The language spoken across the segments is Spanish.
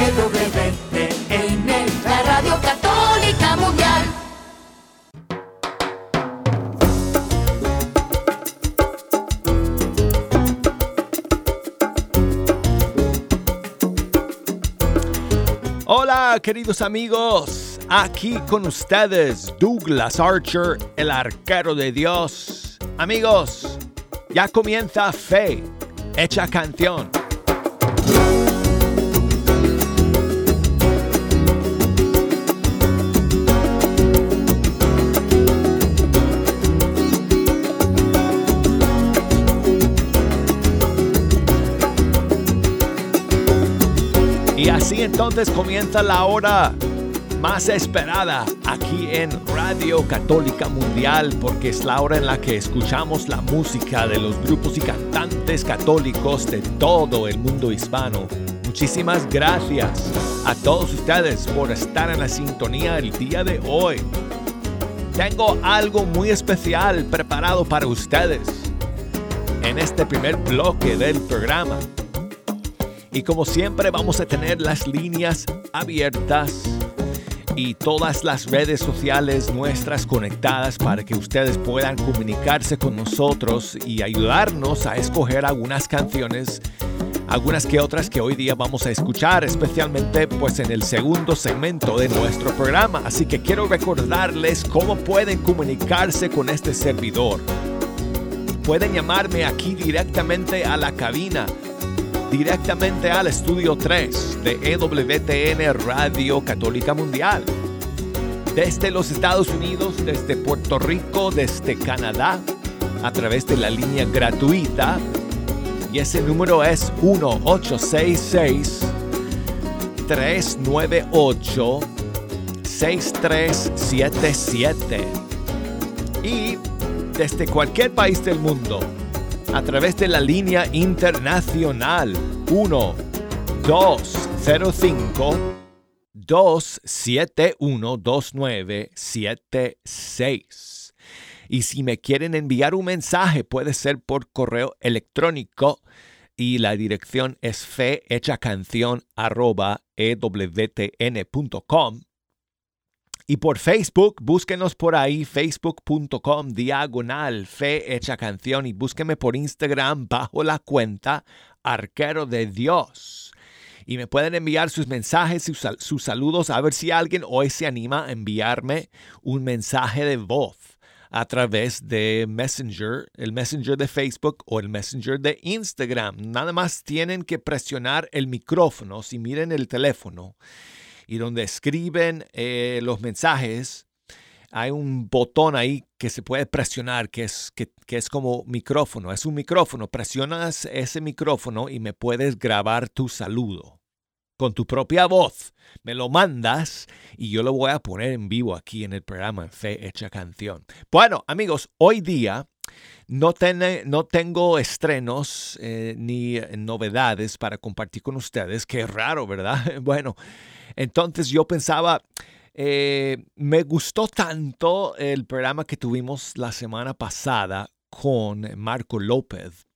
EWTN, la Radio Católica Mundial. Hola queridos amigos, aquí con ustedes Douglas Archer, el arquero de Dios. Amigos, ya comienza Fe, hecha canción. Así entonces comienza la hora más esperada aquí en Radio Católica Mundial porque es la hora en la que escuchamos la música de los grupos y cantantes católicos de todo el mundo hispano. Muchísimas gracias a todos ustedes por estar en la sintonía el día de hoy. Tengo algo muy especial preparado para ustedes en este primer bloque del programa. Y como siempre vamos a tener las líneas abiertas y todas las redes sociales nuestras conectadas para que ustedes puedan comunicarse con nosotros y ayudarnos a escoger algunas canciones, algunas que otras que hoy día vamos a escuchar, especialmente pues en el segundo segmento de nuestro programa. Así que quiero recordarles cómo pueden comunicarse con este servidor. Pueden llamarme aquí directamente a la cabina directamente al estudio 3 de EWTN Radio Católica Mundial. Desde los Estados Unidos, desde Puerto Rico, desde Canadá, a través de la línea gratuita. Y ese número es 1866 398 6377. Y desde cualquier país del mundo, a través de la línea internacional 1 205 271 2976. Y si me quieren enviar un mensaje, puede ser por correo electrónico y la dirección es fehechacancion.ewtn.com. Y por Facebook, búsquenos por ahí, facebook.com diagonal fe hecha canción y búsquenme por Instagram bajo la cuenta Arquero de Dios. Y me pueden enviar sus mensajes sus, sus saludos a ver si alguien hoy se anima a enviarme un mensaje de voz a través de Messenger, el Messenger de Facebook o el Messenger de Instagram. Nada más tienen que presionar el micrófono si miren el teléfono y donde escriben eh, los mensajes, hay un botón ahí que se puede presionar, que es, que, que es como micrófono. Es un micrófono. Presionas ese micrófono y me puedes grabar tu saludo con tu propia voz. Me lo mandas y yo lo voy a poner en vivo aquí en el programa en Fe Hecha Canción. Bueno, amigos, hoy día no, no tengo estrenos eh, ni novedades para compartir con ustedes. Qué raro, ¿verdad? Bueno, entonces yo pensaba, eh, me gustó tanto el programa que tuvimos la semana pasada con Marco López,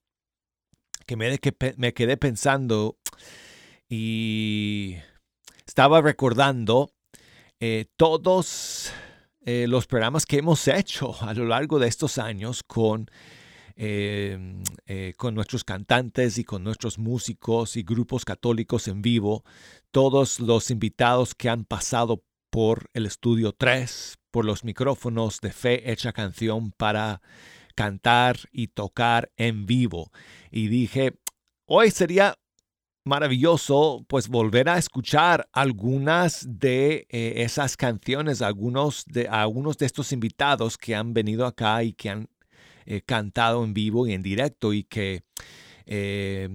que me, me quedé pensando y estaba recordando eh, todos eh, los programas que hemos hecho a lo largo de estos años con, eh, eh, con nuestros cantantes y con nuestros músicos y grupos católicos en vivo, todos los invitados que han pasado por el estudio 3, por los micrófonos de Fe Hecha Canción para cantar y tocar en vivo. Y dije, hoy sería maravilloso pues volver a escuchar algunas de eh, esas canciones, algunos de, algunos de estos invitados que han venido acá y que han eh, cantado en vivo y en directo y que, eh,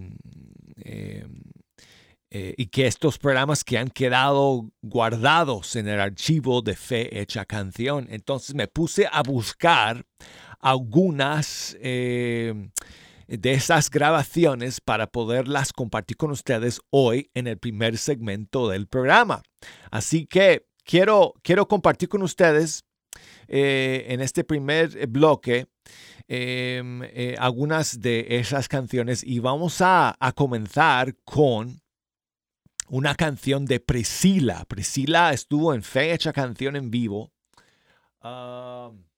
eh, y que estos programas que han quedado guardados en el archivo de Fe Hecha Canción. Entonces me puse a buscar algunas de esas grabaciones para poderlas compartir con ustedes hoy en el primer segmento del programa. Así que quiero, quiero compartir con ustedes eh, en este primer bloque eh, eh, algunas de esas canciones y vamos a, a comenzar con una canción de Priscila. Priscila estuvo en Fecha Canción en Vivo. Um,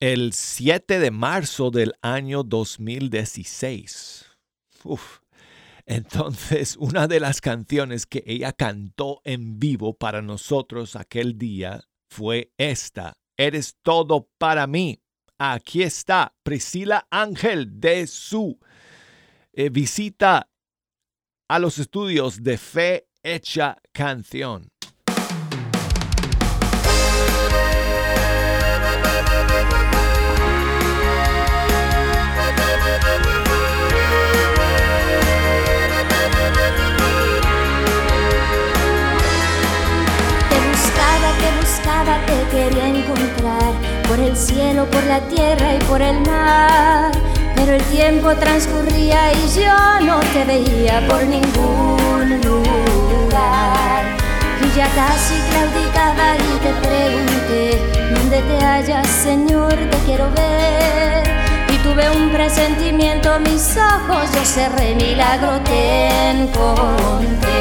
el 7 de marzo del año 2016. Entonces, una de las canciones que ella cantó en vivo para nosotros aquel día fue esta. Eres todo para mí. Aquí está Priscila Ángel de su eh, visita a los estudios de Fe Hecha Canción. Quería encontrar por el cielo, por la tierra y por el mar. Pero el tiempo transcurría y yo no te veía por ningún lugar. Y ya casi claudicaba y te pregunté, ¿dónde te hallas, Señor? Te quiero ver. Y tuve un presentimiento, mis ojos yo cerré, milagro te encontré.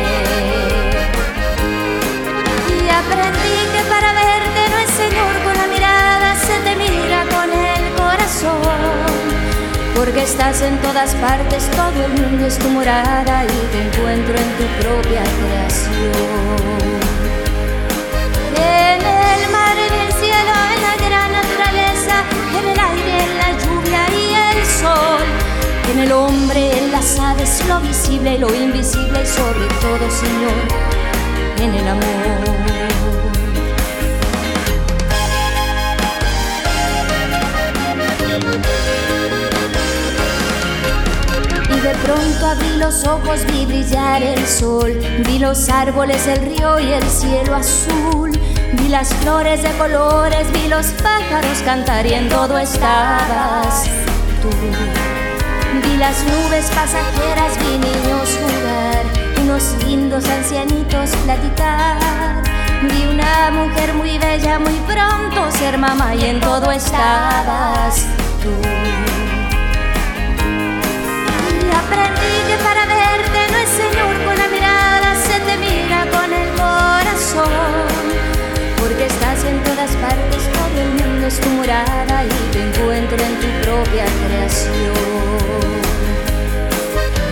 Y aprendí que para verte Señor con la mirada, se te mira con el corazón. Porque estás en todas partes, todo el mundo es tu morada y te encuentro en tu propia creación. En el mar, en el cielo, en la gran naturaleza, en el aire, en la lluvia y el sol. En el hombre, en las aves, lo visible y lo invisible y sobre todo, Señor, en el amor. Pronto abrí los ojos, vi brillar el sol, vi los árboles, el río y el cielo azul, vi las flores de colores, vi los pájaros cantar y en todo estabas tú. Vi las nubes pasajeras, vi niños jugar, unos lindos ancianitos platicar. Vi una mujer muy bella, muy pronto ser mamá y en todo estabas tú aprendí Señor con la mirada, se te mira con el corazón. Porque estás en todas partes, todo el mundo es tu morada y te encuentro en tu propia creación.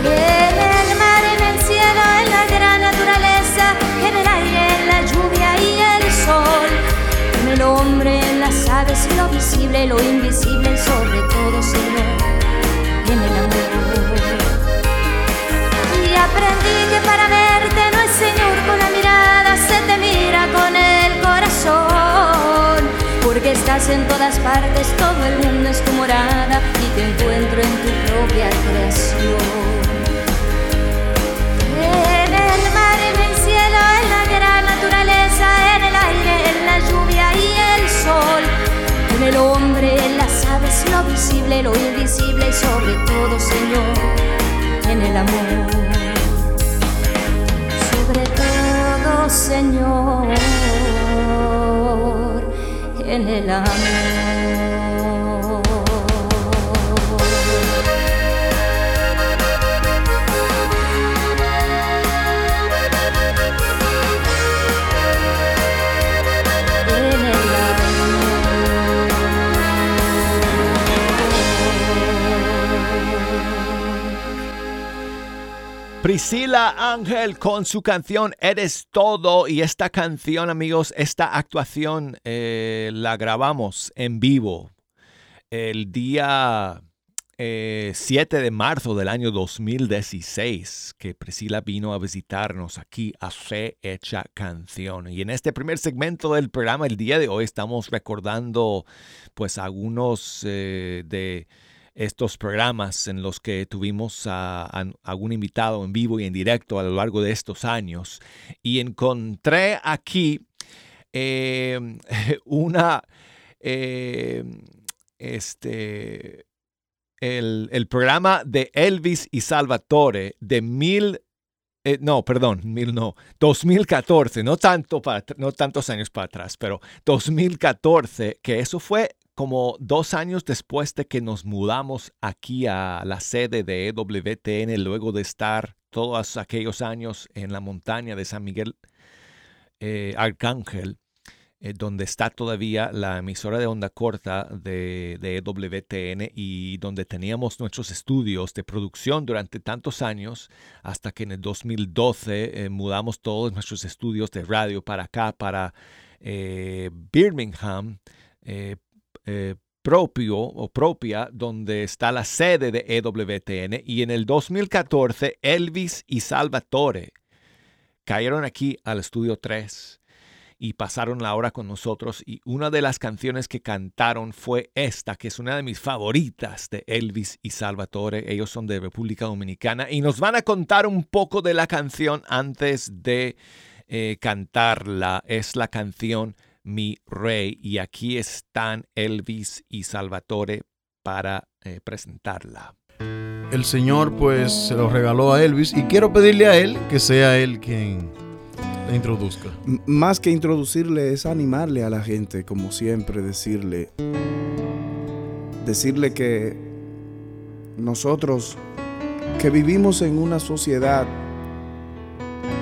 En el mar, en el cielo, en la gran naturaleza, en el aire, en la lluvia y el sol. En el hombre, en las aves, lo visible, lo invisible, sobre todo, Señor, en el amor aprendí que para verte no es Señor con la mirada, se te mira con el corazón. Porque estás en todas partes, todo el mundo es tu morada y te encuentro en tu propia creación. En el mar, en el cielo, en la gran naturaleza, en el aire, en la lluvia y el sol. En el hombre, en las aves, lo visible, lo invisible y sobre todo, Señor, en el amor. Señor, en el amor. Ángel con su canción Eres Todo y esta canción amigos, esta actuación eh, la grabamos en vivo el día 7 eh, de marzo del año 2016 que Priscila vino a visitarnos aquí a Fe Hecha Canción. Y en este primer segmento del programa el día de hoy estamos recordando pues algunos eh, de estos programas en los que tuvimos a, algún invitado en vivo y en directo a lo largo de estos años. Y encontré aquí em, una, em, este, el, programa de Elvis y Salvatore de mil eh, no, perdón, mil no, 2014, no, tanto para, no tantos años para atrás, pero 2014, que eso fue como dos años después de que nos mudamos aquí a la sede de EWTN, luego de estar todos aquellos años en la montaña de San Miguel eh, Arcángel, eh, donde está todavía la emisora de onda corta de, de WTN y donde teníamos nuestros estudios de producción durante tantos años, hasta que en el 2012 eh, mudamos todos nuestros estudios de radio para acá, para Birmingham propio o propia donde está la sede de EWTN y en el 2014 Elvis y Salvatore cayeron aquí al estudio 3 y pasaron la hora con nosotros y una de las canciones que cantaron fue esta, que es una de mis favoritas de Elvis y Salvatore. Ellos son de República Dominicana y nos van a contar un poco de la canción antes de eh, cantarla. Es la canción mi rey. Y aquí están Elvis y Salvatore para eh, presentarla. El Señor pues se lo regaló a Elvis y quiero pedirle a él que sea él quien la introduzca. más que introducirle es animarle a la gente, como siempre, decirle, decirle que nosotros que vivimos en una sociedad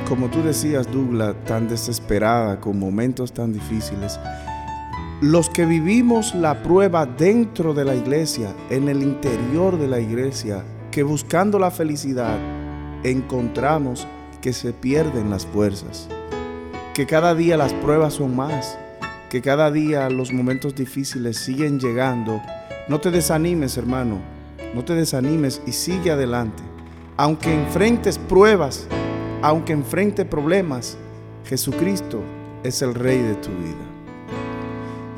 como tú decías, Douglas, tan desesperada, con momentos tan difíciles, los que vivimos la prueba dentro de la iglesia, en el interior de la iglesia, que buscando la felicidad encontramos que se pierden las fuerzas, que cada día las pruebas son más, que cada día los momentos difíciles siguen llegando. No te desanimes, hermano, no te desanimes y sigue adelante. Aunque enfrentes pruebas, aunque enfrente problemas, Jesucristo es el Rey de tu vida.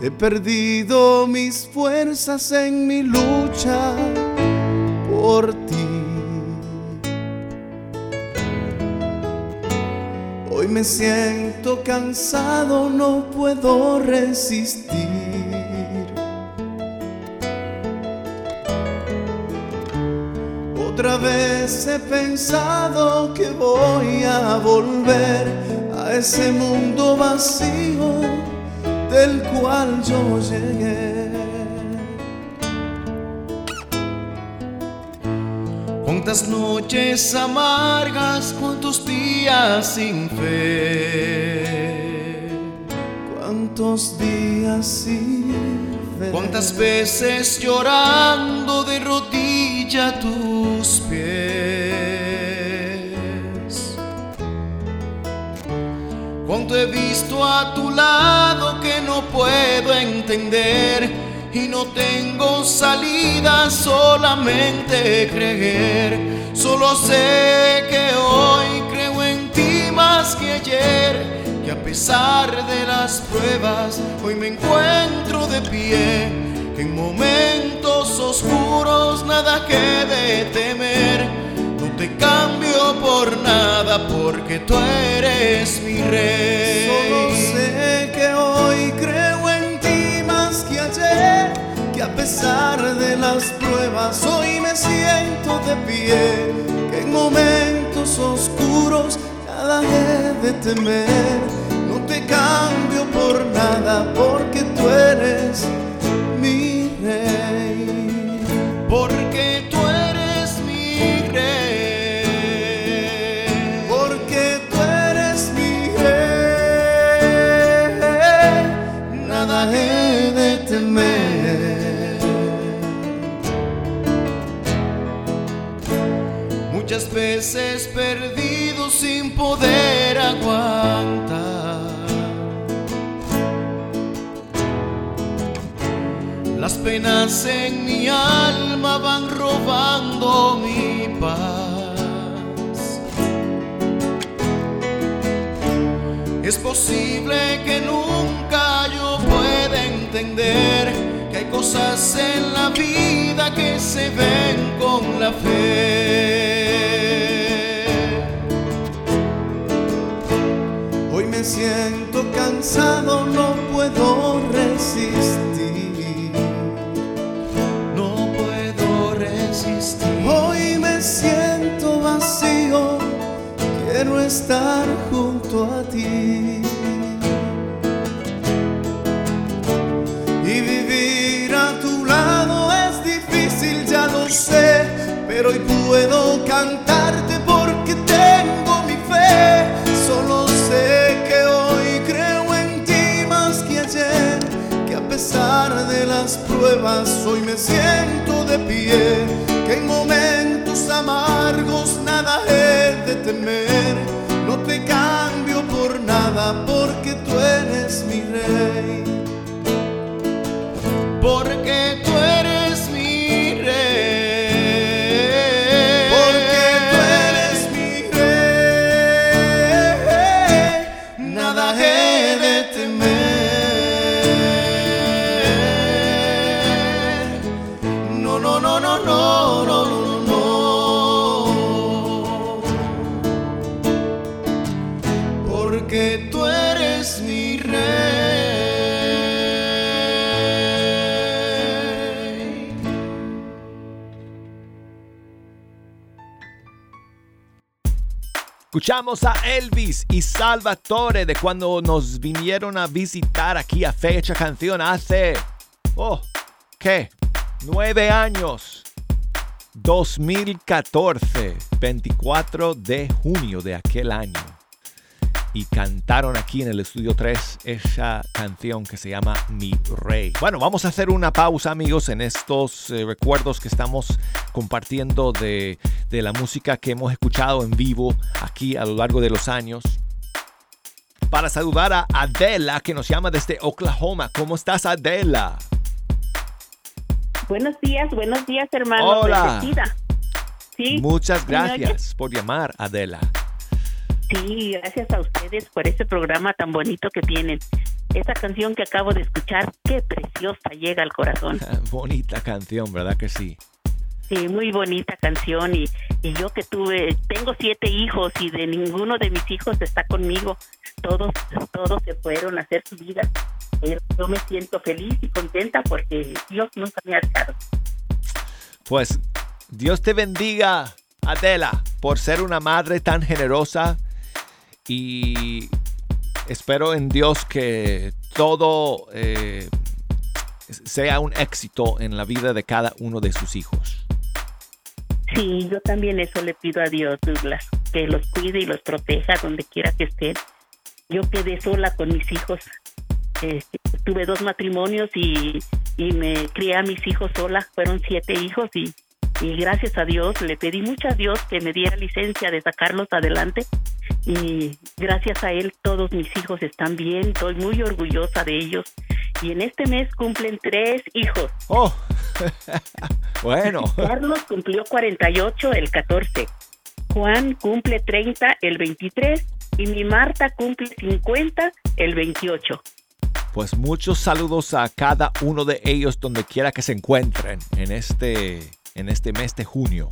He perdido mis fuerzas en mi lucha por ti. Hoy me siento cansado, no puedo resistir. Otra vez he pensado que voy a volver a ese mundo vacío del cual yo llegué. Cuántas noches amargas, cuántos días sin fe, cuántos días sin fe. Cuántas veces llorando de rodilla tus pies. He visto a tu lado que no puedo entender y no tengo salida, solamente creer. Solo sé que hoy creo en ti más que ayer, que a pesar de las pruebas, hoy me encuentro de pie. En momentos oscuros nada que de temer, no te cambio por nada porque tú eres mi rey. Solo sé que hoy creo en ti más que ayer, que a pesar de las pruebas hoy me siento de pie, que en momentos oscuros nada he de temer, no te cambio por nada porque tú eres Muchas veces perdido sin poder aguantar. Penas en mi alma van robando mi paz. Es posible que nunca yo pueda entender que hay cosas en la vida que se ven con la fe. Hoy me siento cansado, no puedo resistir. estar junto a ti y vivir a tu lado es difícil, ya lo sé, pero hoy puedo cantarte porque tengo mi fe. Solo sé que hoy creo en ti más que ayer, que a pesar de las pruebas hoy me siento de pie, que en momentos amargos nada he de temer no te cambio por nada porque tú eres mi rey. Porque tú eres mi rey. Porque tú eres mi rey. Nada he Escuchamos a Elvis y Salvatore de cuando nos vinieron a visitar aquí a Fecha Canción hace, oh, ¿qué? Nueve años. 2014, 24 de junio de aquel año. Y cantaron aquí en el estudio 3 esa canción que se llama Mi Rey. Bueno, vamos a hacer una pausa amigos en estos eh, recuerdos que estamos compartiendo de, de la música que hemos escuchado en vivo aquí a lo largo de los años. Para saludar a Adela que nos llama desde Oklahoma. ¿Cómo estás Adela? Buenos días, buenos días, hermano. Hola. Sí, Muchas gracias por llamar Adela. Sí, gracias a ustedes por ese programa tan bonito que tienen. Esa canción que acabo de escuchar, qué preciosa llega al corazón. Bonita canción, ¿verdad que sí? Sí, muy bonita canción y, y yo que tuve, tengo siete hijos y de ninguno de mis hijos está conmigo. Todos, todos se fueron a hacer su vida. Yo me siento feliz y contenta porque Dios nunca me ha dejado. Pues Dios te bendiga, Adela, por ser una madre tan generosa y espero en Dios que todo eh, sea un éxito en la vida de cada uno de sus hijos. Sí, yo también eso le pido a Dios, Douglas, que los cuide y los proteja donde quiera que estén. Yo quedé sola con mis hijos. Este, tuve dos matrimonios y, y me crié a mis hijos sola. Fueron siete hijos y, y gracias a Dios le pedí mucho a Dios que me diera licencia de sacarlos adelante. Y gracias a él todos mis hijos están bien. Estoy muy orgullosa de ellos. Y en este mes cumplen tres hijos. Oh, bueno, Carlos cumplió 48 el 14. Juan cumple 30 el 23 y mi Marta cumple 50 el 28. pues muchos saludos a cada uno de ellos donde quiera que se encuentren en este, en este mes de junio.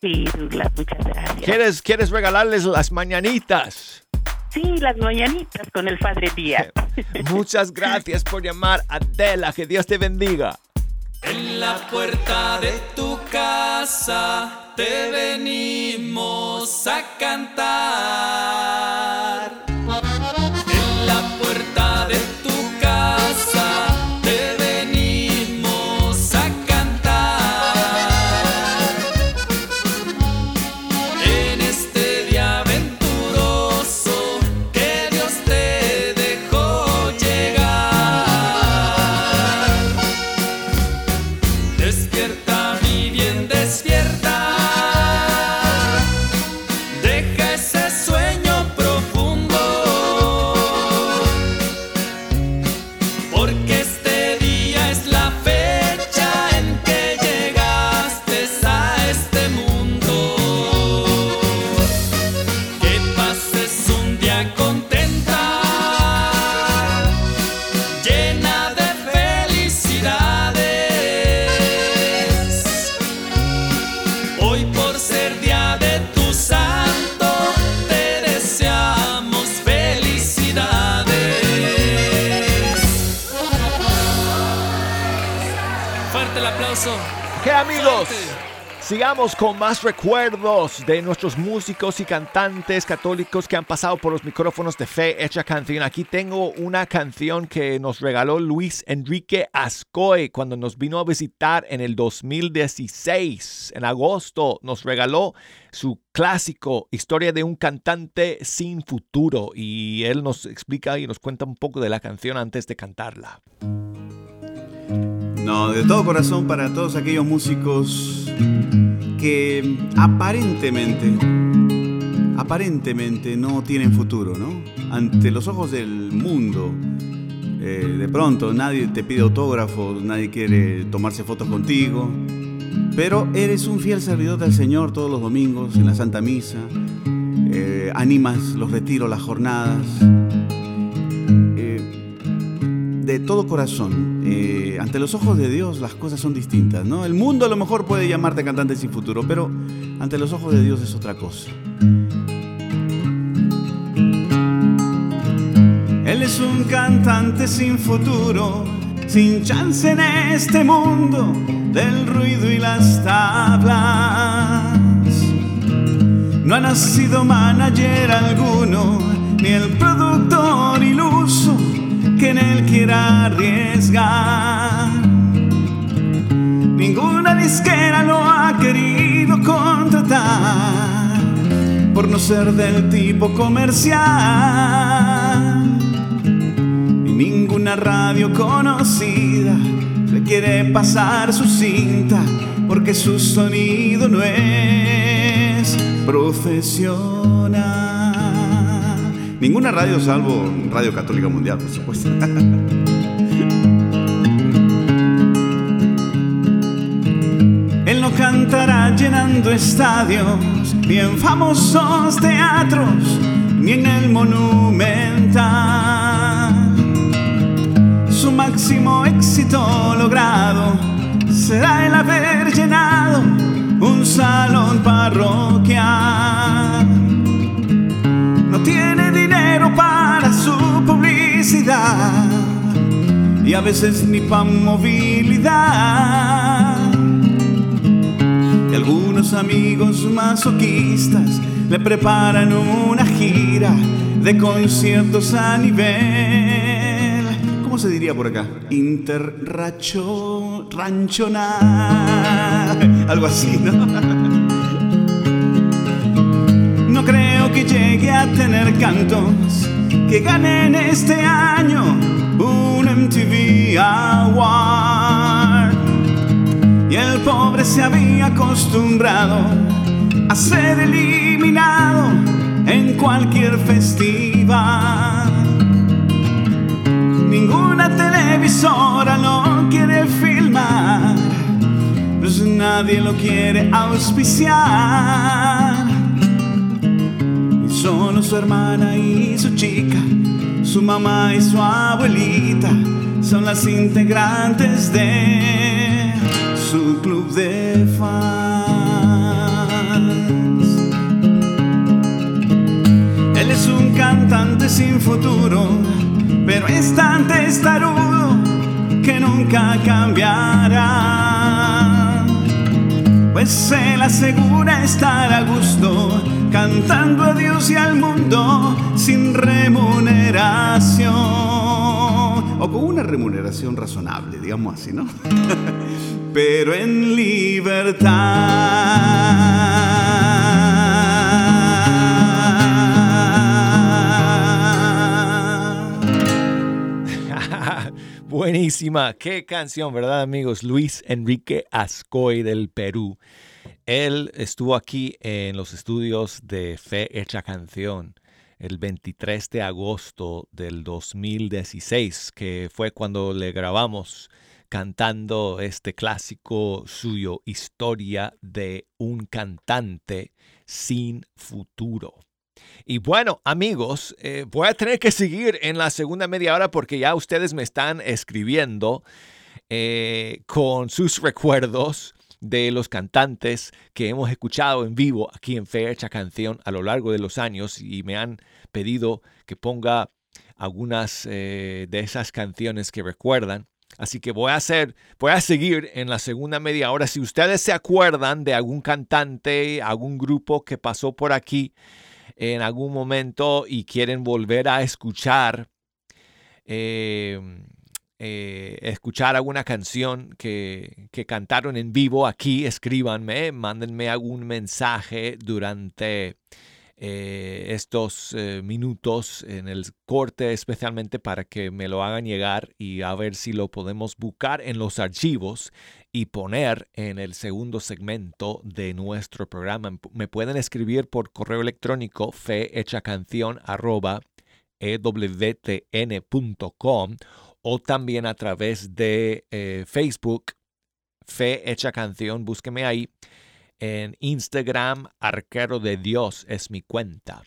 Sí, Douglas, muchas gracias. ¿Quieres, ¿Quieres regalarles las mañanitas? Sí, las mañanitas con el Padre Díaz. Muchas gracias por llamar, Adela. Que Dios te bendiga. En la puerta de tu casa te venimos a cantar. Con más recuerdos de nuestros músicos y cantantes católicos que han pasado por los micrófonos de Fe Hecha Canción. Aquí tengo una canción que nos regaló Luis Enrique Ascoy cuando nos vino a visitar en el 2016. En agosto nos regaló su clásico Historia de un cantante sin futuro y él nos explica y nos cuenta un poco de la canción antes de cantarla. No, de todo corazón para todos aquellos músicos que aparentemente, aparentemente no tienen futuro, ¿no? Ante los ojos del mundo, eh, de pronto nadie te pide autógrafos, nadie quiere tomarse fotos contigo, pero eres un fiel servidor del Señor todos los domingos en la Santa Misa, eh, animas los retiros, las jornadas. Eh, de todo corazón, eh, ante los ojos de Dios las cosas son distintas, ¿no? El mundo a lo mejor puede llamarte cantante sin futuro, pero ante los ojos de Dios es otra cosa. Él es un cantante sin futuro, sin chance en este mundo del ruido y las tablas. No ha nacido manager alguno, ni el productor iluso que en él quiera arriesgar. Ninguna disquera lo ha querido contratar por no ser del tipo comercial. Y ninguna radio conocida le quiere pasar su cinta porque su sonido no es profesional. Ninguna radio salvo Radio Católica Mundial, por supuesto. Él no cantará llenando estadios, ni en famosos teatros, ni en el monumental. Su máximo éxito logrado será el haber llenado un salón parroquial. No tiene y a veces ni para movilidad. Y algunos amigos masoquistas le preparan una gira de conciertos a nivel, ¿cómo se diría por acá? Interracho, ranchonal, algo así, ¿no? No creo que llegue a tener cantos que ganen este año un MTV Award. Y el pobre se había acostumbrado a ser eliminado en cualquier festival. Ninguna televisora lo quiere filmar, pues nadie lo quiere auspiciar. Solo su hermana y su chica, su mamá y su abuelita son las integrantes de su club de fans. Él es un cantante sin futuro, pero es tan testarudo que nunca cambiará. Pues él asegura estar a gusto, cantando a Dios y al mundo sin remuneración. O con una remuneración razonable, digamos así, ¿no? pero en libertad. Buenísima, qué canción, ¿verdad amigos? Luis Enrique Ascoy del Perú. Él estuvo aquí en los estudios de Fe Hecha Canción el 23 de agosto del 2016, que fue cuando le grabamos cantando este clásico suyo, Historia de un cantante sin futuro. Y bueno, amigos, eh, voy a tener que seguir en la segunda media hora porque ya ustedes me están escribiendo eh, con sus recuerdos de los cantantes que hemos escuchado en vivo aquí en Fecha Canción a lo largo de los años y me han pedido que ponga algunas eh, de esas canciones que recuerdan. Así que voy a hacer, voy a seguir en la segunda media hora. Si ustedes se acuerdan de algún cantante, algún grupo que pasó por aquí en algún momento y quieren volver a escuchar, eh, eh, escuchar alguna canción que, que, cantaron en vivo aquí, escríbanme, mándenme algún mensaje durante eh, estos eh, minutos en el corte especialmente para que me lo hagan llegar y a ver si lo podemos buscar en los archivos y poner en el segundo segmento de nuestro programa. Me pueden escribir por correo electrónico fehechacanción.ewtn.com o también a través de eh, Facebook, Fe Hecha Canción, búsqueme ahí en Instagram, Arquero de Dios es mi cuenta.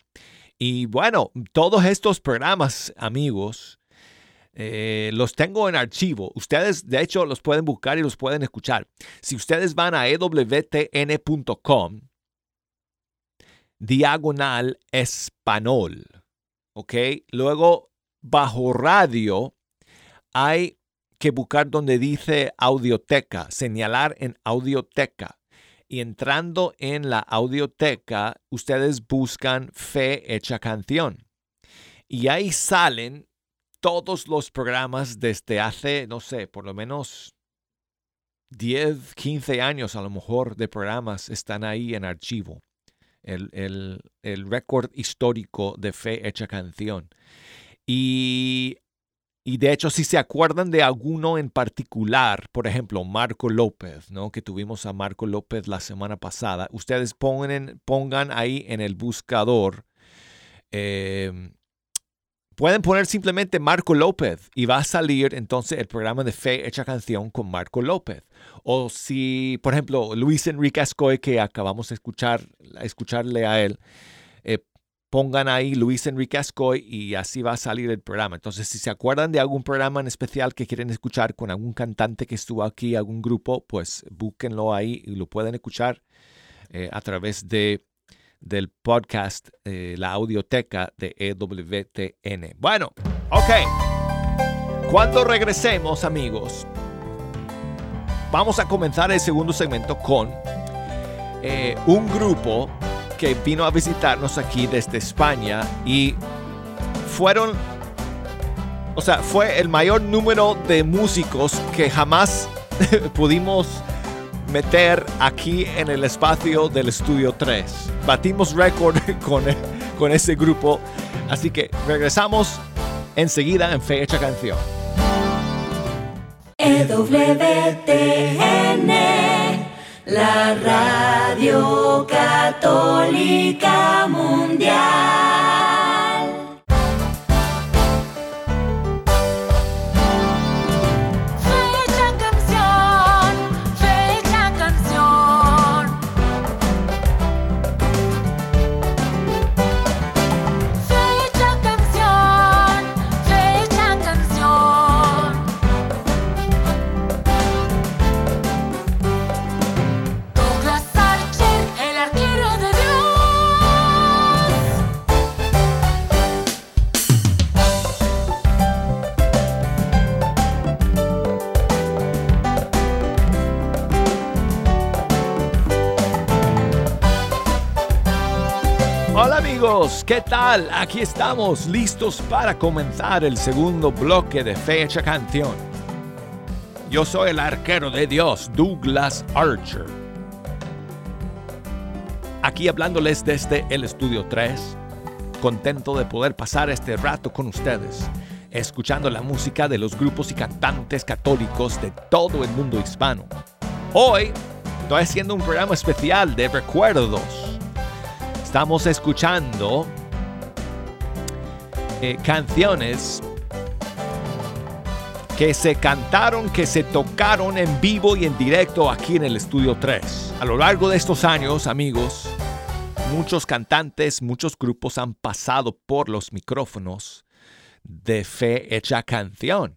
Y bueno, todos estos programas, amigos, eh, los tengo en archivo. Ustedes, de hecho, los pueden buscar y los pueden escuchar. Si ustedes van a ewtn.com, diagonal español, ¿ok? Luego, bajo radio, hay que buscar donde dice audioteca, señalar en audioteca y entrando en la audioteca, ustedes buscan Fe Hecha Canción. Y ahí salen todos los programas desde hace, no sé, por lo menos 10, 15 años a lo mejor de programas están ahí en archivo. El, el, el récord histórico de Fe Hecha Canción. Y y de hecho, si se acuerdan de alguno en particular, por ejemplo, Marco López, ¿no? que tuvimos a Marco López la semana pasada, ustedes pongan, pongan ahí en el buscador, em, pueden poner simplemente Marco López y va a salir entonces el programa de Fe Hecha Canción con Marco López. O si, por ejemplo, Luis Enrique Ascoy, que acabamos de escuchar, escucharle a él, pongan ahí Luis Enrique Ascoy y así va a salir el programa. Entonces, si se acuerdan de algún programa en especial que quieren escuchar con algún cantante que estuvo aquí, algún grupo, pues búsquenlo ahí y lo pueden escuchar eh, a través de, del podcast, eh, la audioteca de EWTN. Bueno, ok. Cuando regresemos, amigos, vamos a comenzar el segundo segmento con eh, un grupo que vino a visitarnos aquí desde España y fueron, o sea, fue el mayor número de músicos que jamás pudimos meter aquí en el espacio del estudio 3. Batimos récord con, con ese grupo, así que regresamos enseguida en Fecha Canción. EWTN la radio católica mundial. Tal? Aquí estamos listos para comenzar el segundo bloque de Fecha Canción. Yo soy el arquero de Dios, Douglas Archer. Aquí hablándoles desde el estudio 3, contento de poder pasar este rato con ustedes, escuchando la música de los grupos y cantantes católicos de todo el mundo hispano. Hoy estoy haciendo un programa especial de recuerdos Estamos escuchando eh, canciones que se cantaron, que se tocaron en vivo y en directo aquí en el Estudio 3. A lo largo de estos años, amigos, muchos cantantes, muchos grupos han pasado por los micrófonos de Fe Hecha Canción.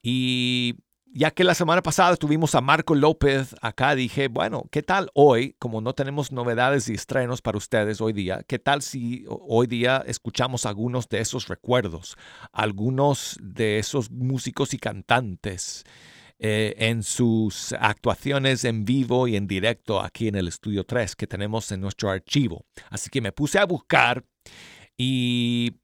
Y ya que la semana pasada tuvimos a Marco López acá, dije, bueno, ¿qué tal hoy, como no tenemos novedades y estrenos para ustedes hoy día, qué tal si hoy día escuchamos algunos de esos recuerdos, algunos de esos músicos y cantantes eh, en sus actuaciones en vivo y en directo aquí en el Estudio 3 que tenemos en nuestro archivo? Así que me puse a buscar y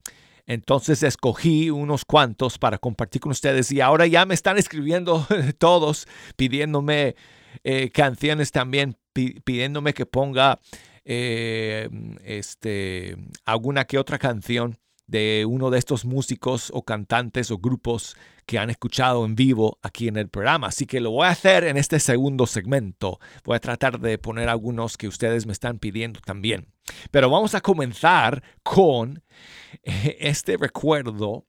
entonces escogí unos cuantos para compartir con ustedes y ahora ya me están escribiendo todos pidiéndome eh, canciones también, pidiéndome que ponga eh, este, alguna que otra canción de uno de estos músicos o cantantes o grupos que han escuchado en vivo aquí en el programa. Así que lo voy a hacer en este segundo segmento. Voy a tratar de poner algunos que ustedes me están pidiendo también. Pero vamos a comenzar con eh, este recuerdo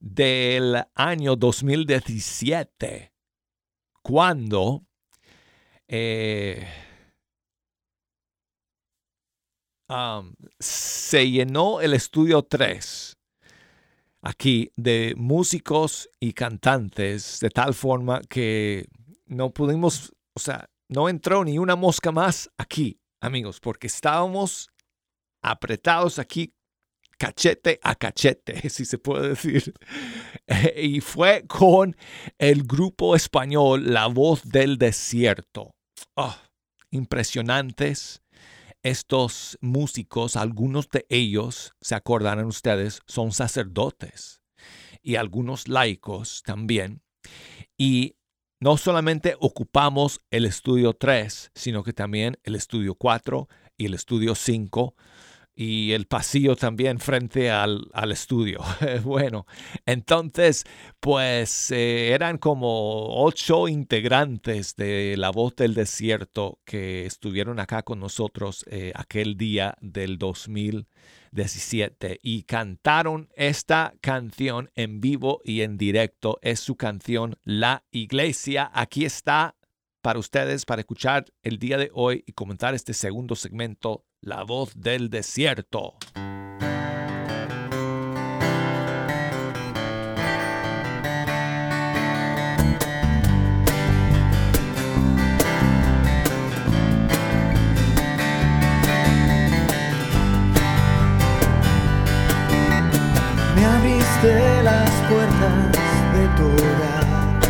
del año 2017, cuando eh, um, se llenó el estudio 3 aquí de músicos y cantantes de tal forma que no pudimos, o sea, no entró ni una mosca más aquí, amigos, porque estábamos apretados aquí cachete a cachete, si se puede decir. y fue con el grupo español La Voz del Desierto. Ah, impresionantes. Estos músicos, algunos de ellos, se acordarán ustedes, son sacerdotes y algunos laicos también. Y no solamente ocupamos el estudio 3, sino que también el estudio 4 y el estudio 5 y el pasillo también frente al, estudio. bueno, entonces, pues eh, eran como ocho integrantes de La Voz del Desierto que estuvieron acá con nosotros eh, aquel día del 2017 y cantaron esta canción en vivo y en directo. Es su canción La Iglesia. Aquí está para ustedes para escuchar el día de hoy y comentar este segundo segmento la voz del desierto. Me abriste las puertas de tu hogar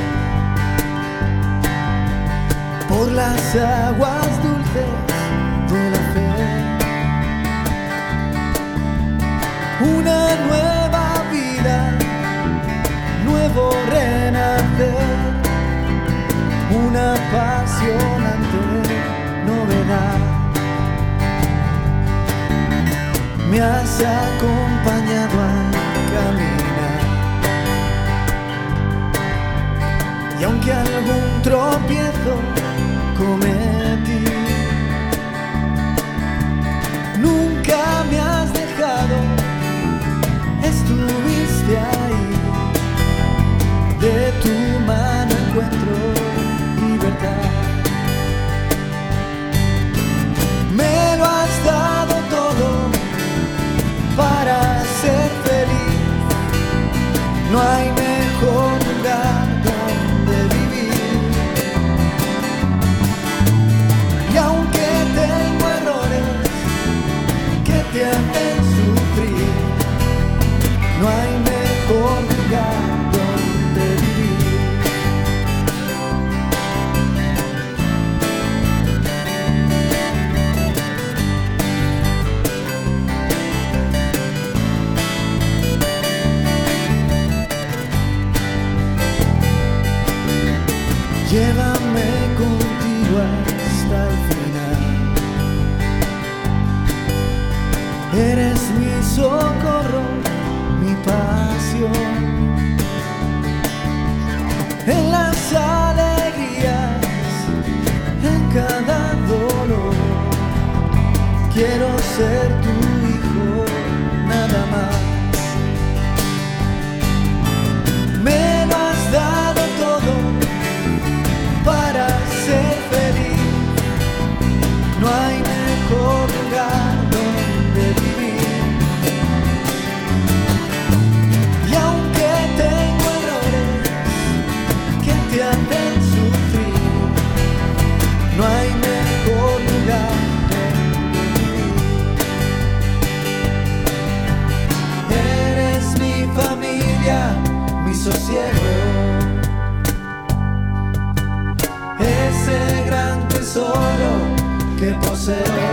por las aguas Me has acompañado a caminar. Y aunque algún tropiezo cometí, nunca me has dejado, estuviste ahí, de tu mano encuentro mi que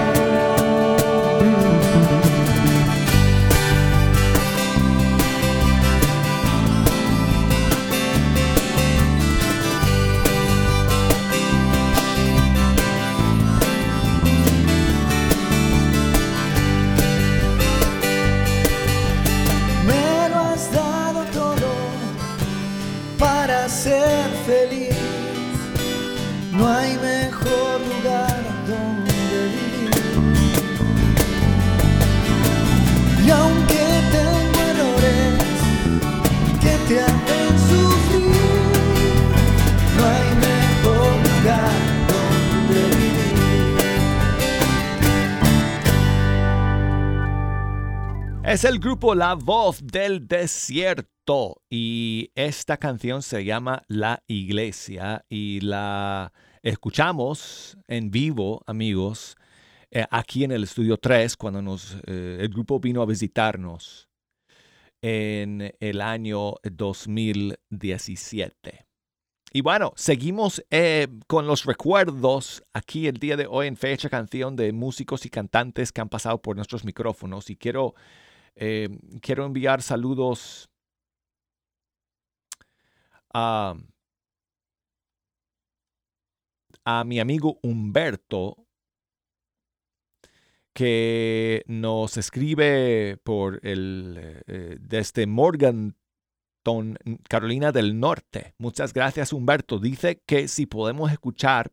La Voz del Desierto y esta canción se llama La Iglesia y la escuchamos en vivo, amigos, eh, aquí en el estudio 3 cuando nos, eh, el grupo vino a visitarnos en el año 2017. Y bueno, seguimos eh, con los recuerdos aquí el día de hoy en Fecha Canción de músicos y cantantes que han pasado por nuestros micrófonos y quiero eh, quiero enviar saludos a, a mi amigo Humberto, que nos escribe por el eh, desde Morganton, Carolina del Norte. Muchas gracias, Humberto. Dice que si podemos escuchar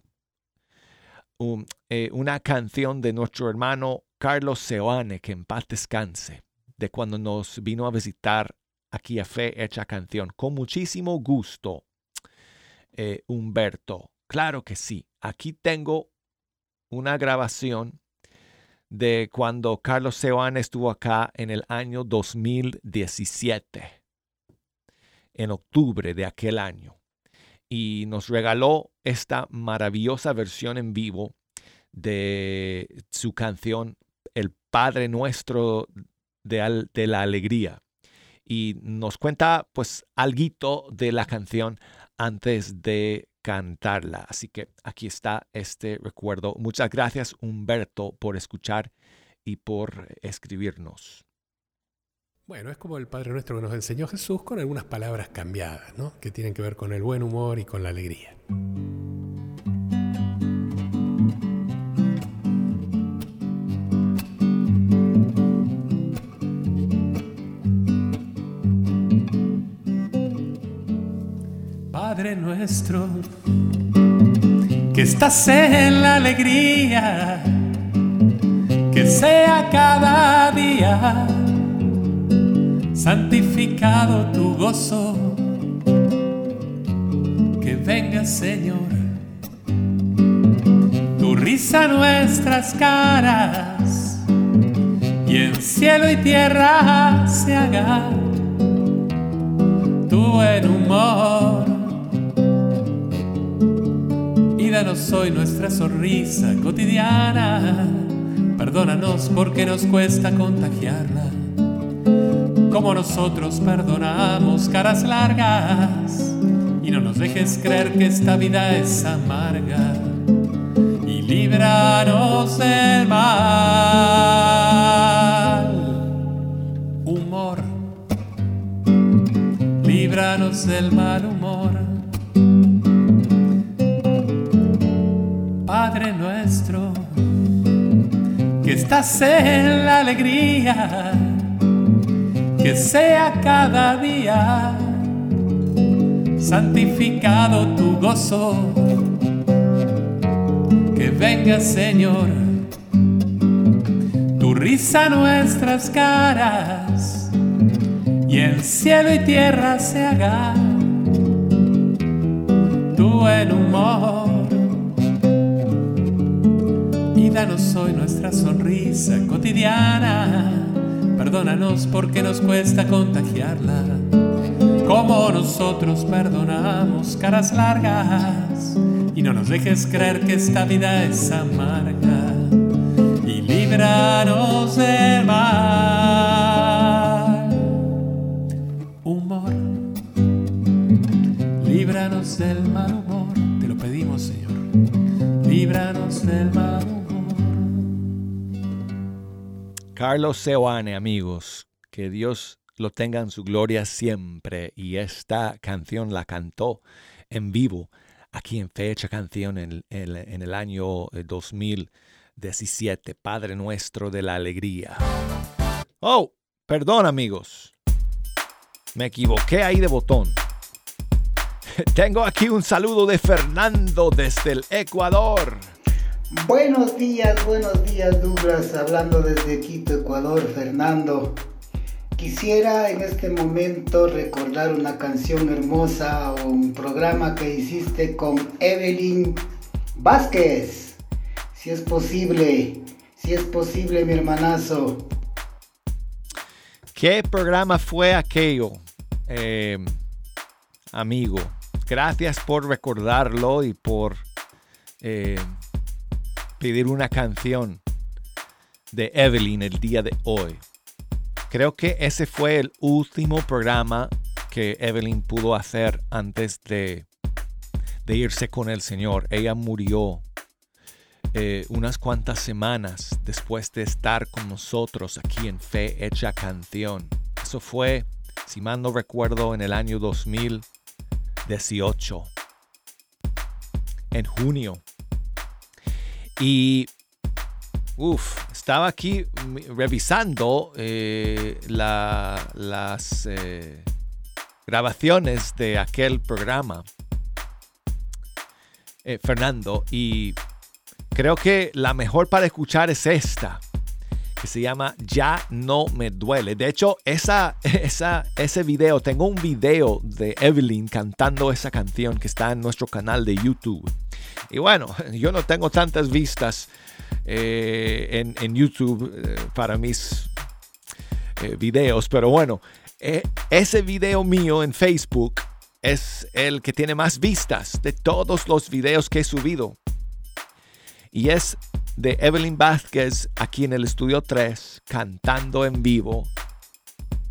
eh, una canción de nuestro hermano Carlos Seoane, que en paz descanse de cuando nos vino a visitar aquí a Fe Hecha Canción. Con muchísimo gusto, eh, Humberto. Claro que sí. Aquí tengo una grabación de cuando Carlos Seoane estuvo acá en el año 2017, en octubre de aquel año, y nos regaló esta maravillosa versión en vivo de su canción El Padre Nuestro de, la alegría. Y nos cuenta pues algo de la canción antes de cantarla. Así que aquí está este recuerdo. Muchas gracias Humberto por escuchar y por escribirnos. Bueno, es como el Padre Nuestro que nos enseñó Jesús con algunas palabras cambiadas, ¿no? Que tienen que ver con el buen humor y con la alegría. Padre nuestro, que estás en la alegría, que sea cada día santificado tu gozo, que venga Señor, tu risa nuestras caras y en cielo y tierra se haga tu buen humor danos hoy nuestra sonrisa cotidiana. Perdónanos porque nos cuesta contagiarla. Como nosotros perdonamos caras largas. Y no nos dejes creer que esta vida es amarga. Y líbranos del mal. Humor. Líbranos del mal humor Nuestro, que estás en la alegría, que sea cada día santificado tu gozo, que venga Señor, tu risa nuestras caras y en cielo y tierra se haga tu buen humor danos hoy nuestra sonrisa cotidiana. Perdónanos porque nos cuesta contagiarla. Como nosotros perdonamos caras largas. Y no nos dejes creer que esta vida es amarga. Y líbranos del mal. Humor. Líbranos del mal. Carlos Seoane, amigos, que Dios lo tenga en su gloria siempre. Y esta canción la cantó en vivo aquí en Fecha Canción en, en el año 2017, Padre Nuestro de la Alegría. Oh, perdón amigos, me equivoqué ahí de botón. Tengo aquí un saludo de Fernando desde el Ecuador. Buenos días, buenos días Douglas, hablando desde Quito, Ecuador, Fernando. Quisiera en este momento recordar una canción hermosa o un programa que hiciste con Evelyn Vázquez. Si es posible, si es posible mi hermanazo. ¿Qué programa fue aquello, eh, amigo? Gracias por recordarlo y por eh, pedir una canción de Evelyn el día de hoy. Creo que ese fue el último programa que Evelyn pudo hacer antes de, de irse con el Señor. Ella murió eh, unas cuantas semanas después de estar con nosotros aquí en Fe Hecha Canción. Eso fue, si mal no recuerdo, en el año 2018, en junio. Y, uff, estaba aquí revisando eh, la- las eh, grabaciones de aquel programa, eh, Fernando, y creo que la mejor para escuchar es esta, que se llama Ya no me duele. De hecho, esa, esa, ese video, tengo un video de Evelyn cantando esa canción que está en nuestro canal de YouTube. Y bueno, yo no tengo tantas vistas eh, en, YouTube eh, para mis eh, videos, pero bueno, ese video mío en Facebook es el que tiene más vistas de todos los videos que he subido. Y es de Evelyn Vázquez aquí en el estudio 3 cantando en vivo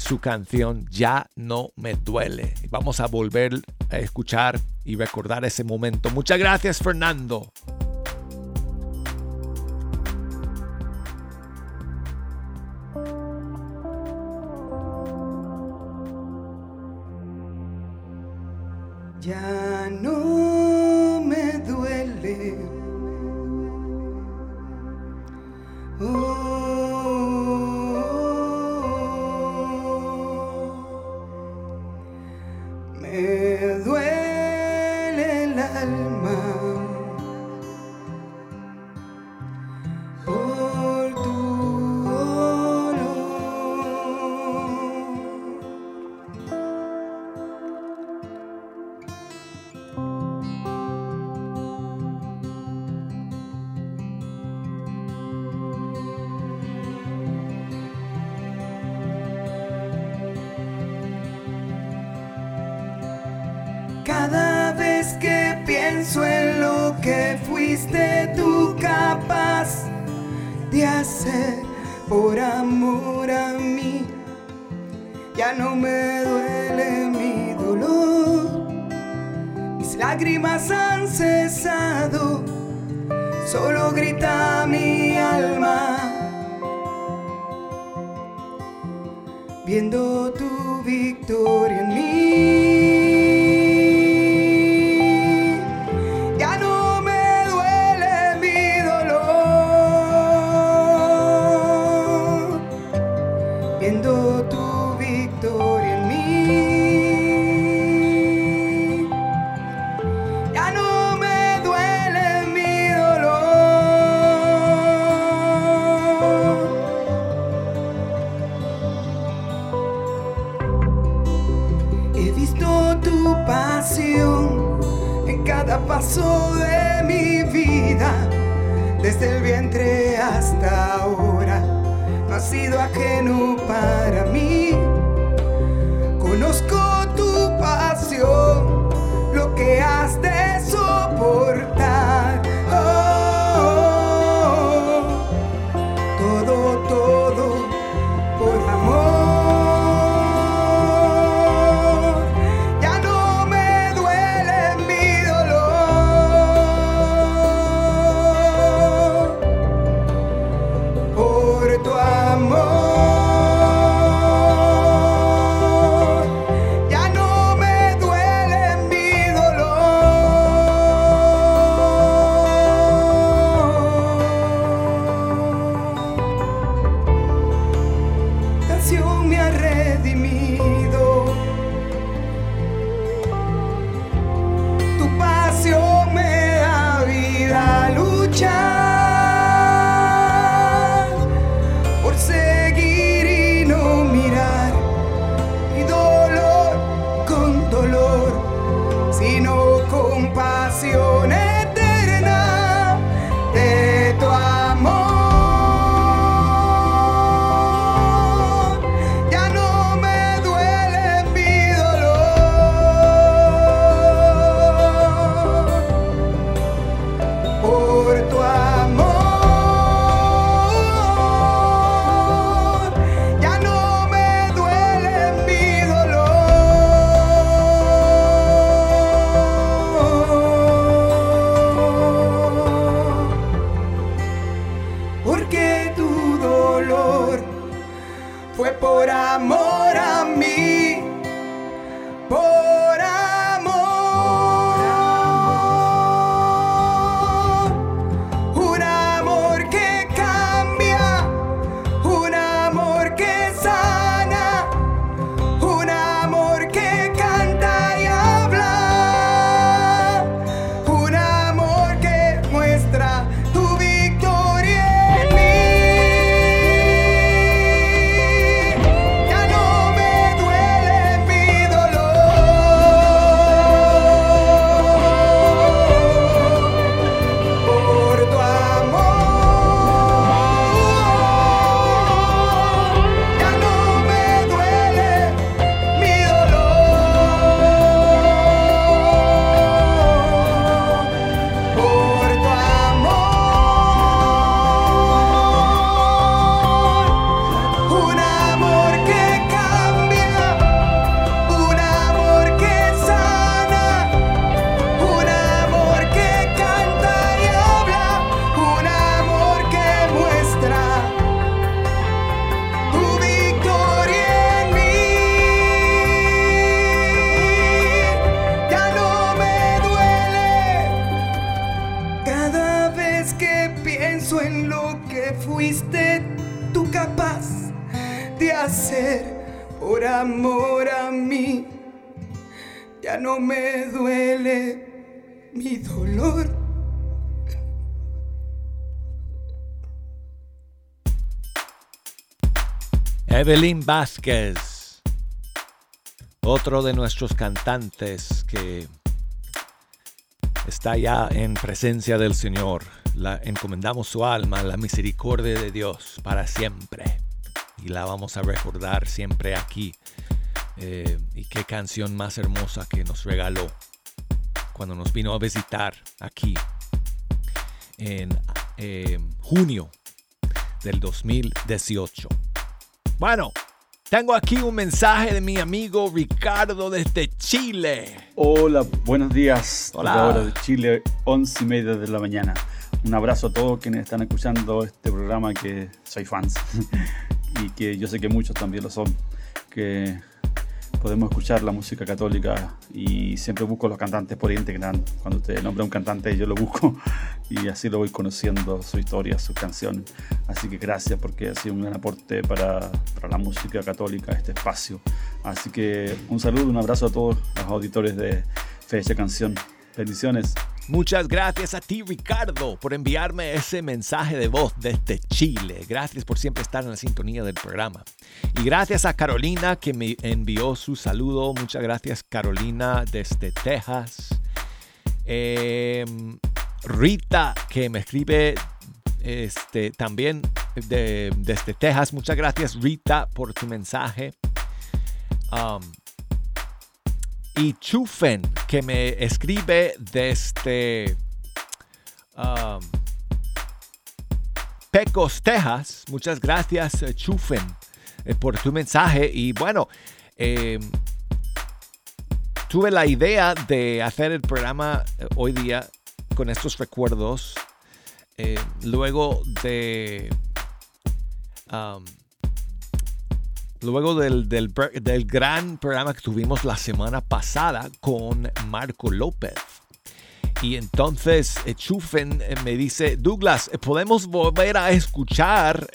su canción Ya no me duele. Vamos a volver a escuchar y recordar ese momento. Muchas gracias Fernando. Ya no de hacer por amor a mí, ya no me duele mi dolor. Mis lágrimas han cesado, solo grita mi alma. Viendo tu victoria en paso de mi vida, desde el vientre hasta ahora. No ha sido ajeno para Evelyn Vázquez, otro de nuestros cantantes que está ya en presencia del Señor. La encomendamos su alma a la misericordia de Dios para siempre. Y la vamos a recordar siempre aquí. Eh, y qué canción más hermosa que nos regaló cuando nos vino a visitar aquí en eh, junio del 2018. Bueno, tengo aquí un mensaje de mi amigo Ricardo desde Chile. Hola, buenos días. Hola. Desde ahora de Chile, once y media de la mañana. Un abrazo a todos quienes están escuchando este programa que soy fans y que yo sé que muchos también lo son. Que podemos escuchar la música católica y siempre busco los cantantes por Instagram. Cuando usted nombra un cantante, yo lo busco y así lo voy conociendo, su historia, su canción. Así que gracias porque ha sido un gran aporte para, para la música católica, este espacio. Así que un saludo, un abrazo a todos los auditores de Fecha Canción. Bendiciones. Muchas gracias a ti, Ricardo, por enviarme ese mensaje de voz desde Chile. Gracias por siempre estar en la sintonía del programa. Y gracias a Carolina que me envió su saludo. Muchas gracias, Carolina, desde Texas. Eh, Rita, que me escribe este, también de- desde Texas. Muchas gracias, Rita, por tu mensaje. Um, y Chufen, que me escribe desde um, Pecos, Texas. Muchas gracias, eh, Chufen, eh, por tu mensaje. Y bueno, eh, tuve la idea de hacer el programa eh, hoy día con estos recuerdos. luego de... um, Luego del, del gran programa que tuvimos la semana pasada con Marco López. Y entonces eh, Chufen eh, me dice, Douglas, eh, ¿podemos volver a escuchar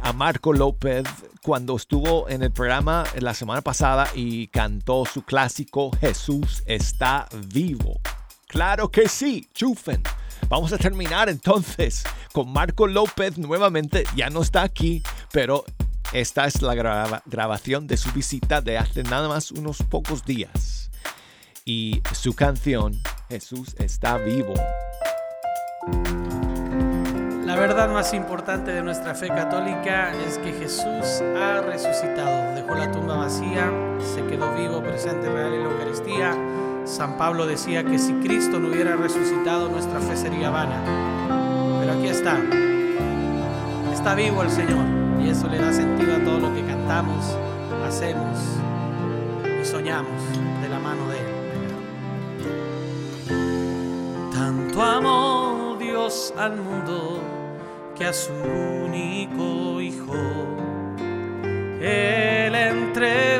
a Marco López cuando estuvo en el programa la semana pasada y cantó su clásico Jesús está vivo? Claro que sí, Chufen. Vamos a terminar entonces con Marco López nuevamente. Ya no está aquí, pero esta es la grabación de su visita de hace nada más unos pocos días. Y su canción, Jesús está vivo. La verdad más importante de nuestra fe católica es que Jesús ha resucitado. Dejó la tumba vacía, se quedó vivo, presente, real en la Eucaristía. San Pablo decía que si Cristo no hubiera resucitado, nuestra fe sería vana. Pero aquí está. Está vivo el Señor y eso le da sentido a todo lo que cantamos, hacemos y soñamos de la mano de Él. Tanto amó Dios al mundo que a su único Hijo Él entregó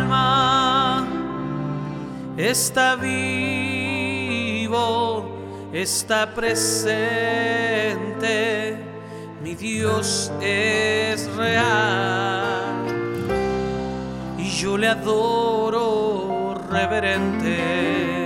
está vivo, está presente, mi Dios es real y yo le adoro reverente.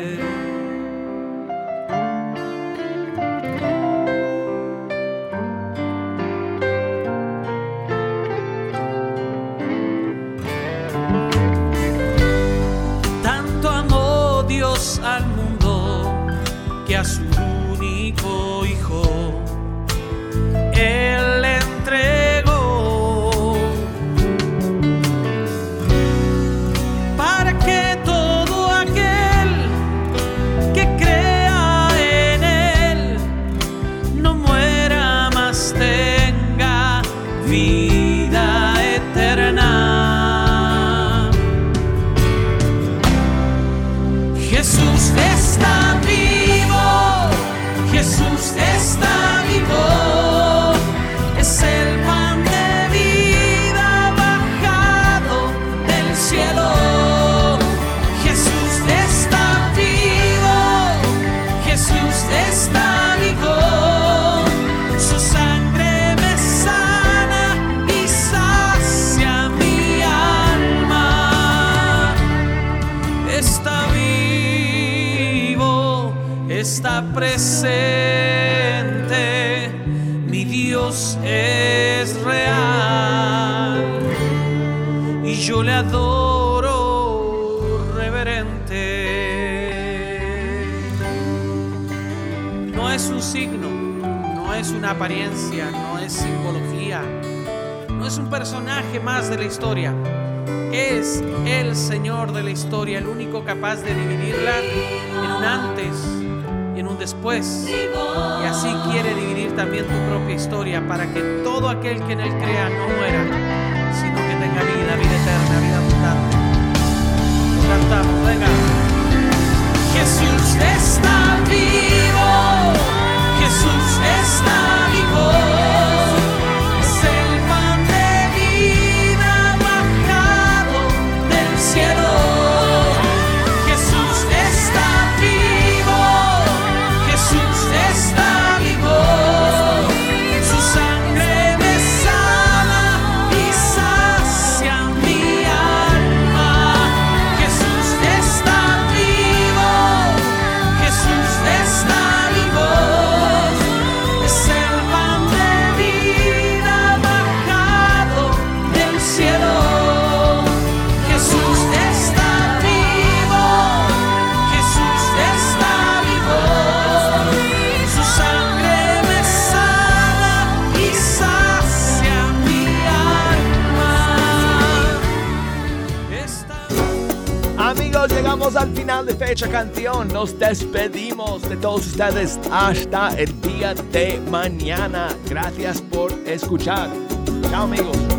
Adoro reverente. No es un signo, no es una apariencia, no es simbología, no es un personaje más de la historia. Es el Señor de la historia, el único capaz de dividirla en un antes y en un después. Y así quiere dividir también tu propia historia para que todo aquel que en Él crea no muera, sino que tenga vida, vida eterna, vida abundante. Lo cantamos, venga. Jesús está vivo, Jesús está vivo. Fecha Canción. Nos despedimos de todos ustedes hasta el día de mañana. Gracias por escuchar. Chao amigos.